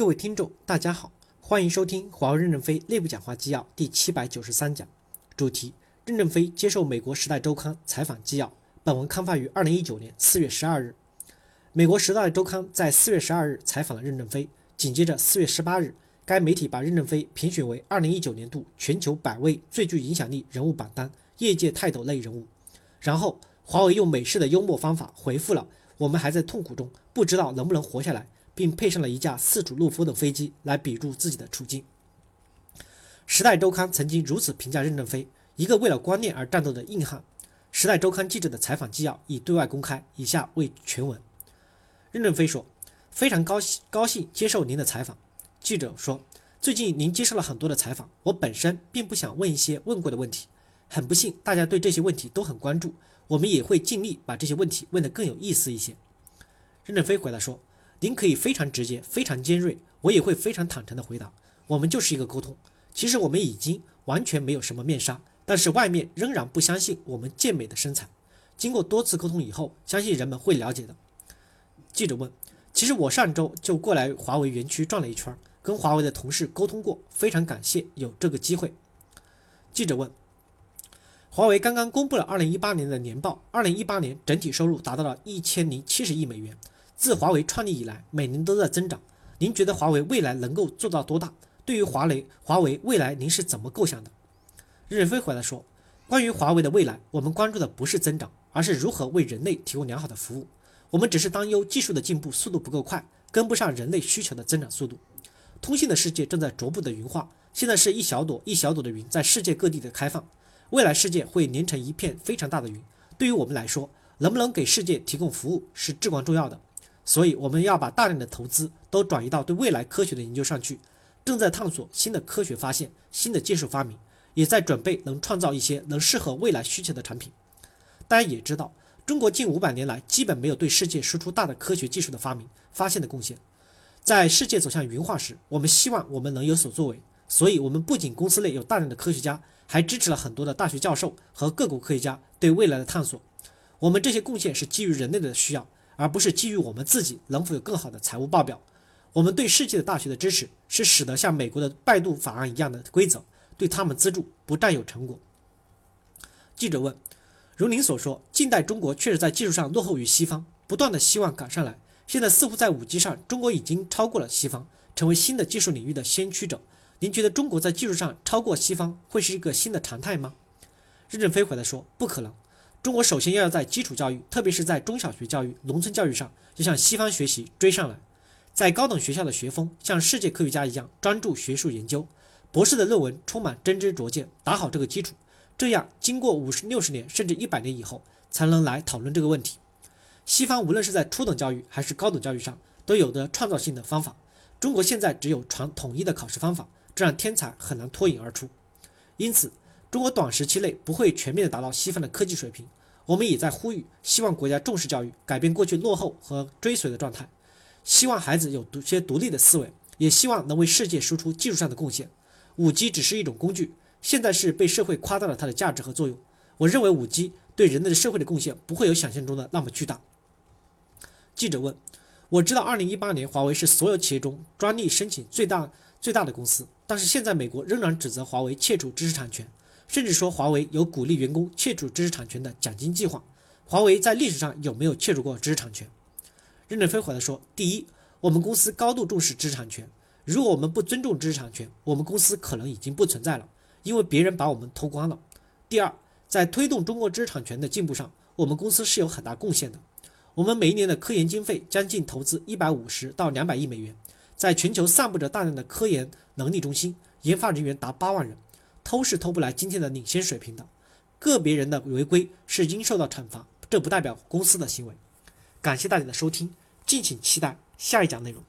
各位听众，大家好，欢迎收听华为任正非内部讲话纪要第七百九十三讲，主题：任正非接受美国《时代周刊》采访纪要。本文刊发于二零一九年四月十二日。美国《时代周刊》在四月十二日采访了任正非，紧接着四月十八日，该媒体把任正非评选为二零一九年度全球百位最具影响力人物榜单，业界泰斗类人物。然后，华为用美式的幽默方法回复了：“我们还在痛苦中，不知道能不能活下来。”并配上了一架四主陆夫的飞机来比注自己的处境。《时代周刊》曾经如此评价任正非：一个为了观念而战斗的硬汉。《时代周刊》记者的采访纪要已对外公开，以下为全文。任正非说：“非常高兴高兴接受您的采访。”记者说：“最近您接受了很多的采访，我本身并不想问一些问过的问题。很不幸，大家对这些问题都很关注，我们也会尽力把这些问题问得更有意思一些。”任正非回答说。您可以非常直接、非常尖锐，我也会非常坦诚地回答。我们就是一个沟通。其实我们已经完全没有什么面纱，但是外面仍然不相信我们健美的身材。经过多次沟通以后，相信人们会了解的。记者问：“其实我上周就过来华为园区转了一圈，跟华为的同事沟通过，非常感谢有这个机会。”记者问：“华为刚刚公布了2018年的年报，2018年整体收入达到了一千零七十亿美元。”自华为创立以来，每年都在增长。您觉得华为未来能够做到多大？对于华为，华为未来您是怎么构想的？任正非回来说：“关于华为的未来，我们关注的不是增长，而是如何为人类提供良好的服务。我们只是担忧技术的进步速度不够快，跟不上人类需求的增长速度。通信的世界正在逐步的云化，现在是一小朵一小朵的云在世界各地的开放，未来世界会连成一片非常大的云。对于我们来说，能不能给世界提供服务是至关重要的。”所以我们要把大量的投资都转移到对未来科学的研究上去，正在探索新的科学发现、新的技术发明，也在准备能创造一些能适合未来需求的产品。大家也知道，中国近五百年来基本没有对世界输出大的科学技术的发明、发现的贡献。在世界走向云化时，我们希望我们能有所作为。所以，我们不仅公司内有大量的科学家，还支持了很多的大学教授和各国科学家对未来的探索。我们这些贡献是基于人类的需要。而不是基于我们自己能否有更好的财务报表。我们对世界的大学的支持是使得像美国的拜杜法案一样的规则，对他们资助不占有成果。记者问：如您所说，近代中国确实在技术上落后于西方，不断的希望赶上来。现在似乎在五 G 上，中国已经超过了西方，成为新的技术领域的先驱者。您觉得中国在技术上超过西方会是一个新的常态吗？任正非回答说：不可能。中国首先要在基础教育，特别是在中小学教育、农村教育上，要向西方学习追上来。在高等学校的学风，像世界科学家一样专注学术研究，博士的论文充满真知灼见，打好这个基础。这样，经过五十六十年甚至一百年以后，才能来讨论这个问题。西方无论是在初等教育还是高等教育上，都有着创造性的方法。中国现在只有传统一的考试方法，这让天才很难脱颖而出。因此。中国短时期内不会全面的达到西方的科技水平，我们也在呼吁，希望国家重视教育，改变过去落后和追随的状态，希望孩子有独些独立的思维，也希望能为世界输出技术上的贡献。五 G 只是一种工具，现在是被社会夸大了它的价值和作用。我认为五 G 对人类的社会的贡献不会有想象中的那么巨大。记者问：我知道二零一八年华为是所有企业中专利申请最大最大的公司，但是现在美国仍然指责华为窃取知识产权。甚至说华为有鼓励员工窃取知识产权的奖金计划。华为在历史上有没有窃取过知识产权？任正非回答说：第一，我们公司高度重视知识产权。如果我们不尊重知识产权，我们公司可能已经不存在了，因为别人把我们偷光了。第二，在推动中国知识产权的进步上，我们公司是有很大贡献的。我们每一年的科研经费将近投资一百五十到两百亿美元，在全球散布着大量的科研能力中心，研发人员达八万人。偷是偷不来今天的领先水平的，个别人的违规是应受到惩罚，这不代表公司的行为。感谢大家的收听，敬请期待下一讲内容。